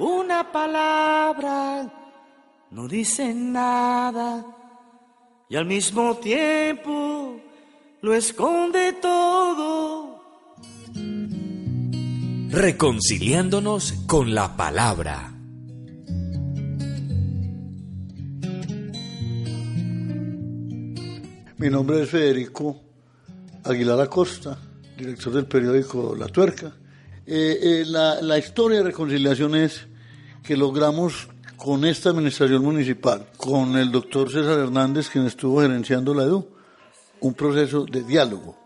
Una palabra no dice nada y al mismo tiempo lo esconde todo. Reconciliándonos con la palabra. Mi nombre es Federico Aguilar Acosta, director del periódico La Tuerca. Eh, eh, la, la historia de reconciliación es que logramos con esta administración municipal, con el doctor César Hernández, quien estuvo gerenciando la EDU, un proceso de diálogo,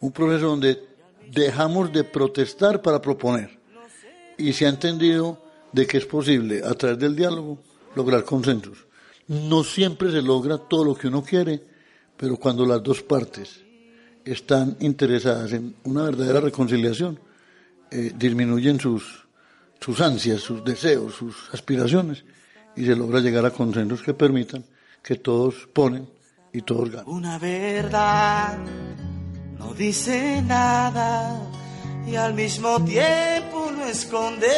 un proceso donde dejamos de protestar para proponer. Y se ha entendido de que es posible, a través del diálogo, lograr consensos. No siempre se logra todo lo que uno quiere, pero cuando las dos partes están interesadas en una verdadera reconciliación, eh, disminuyen sus, sus ansias, sus deseos, sus aspiraciones y se logra llegar a consensos que permitan que todos ponen y todos ganan. Una verdad no dice nada y al mismo tiempo lo esconde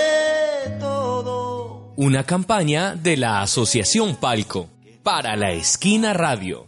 todo. Una campaña de la Asociación Palco para la Esquina Radio.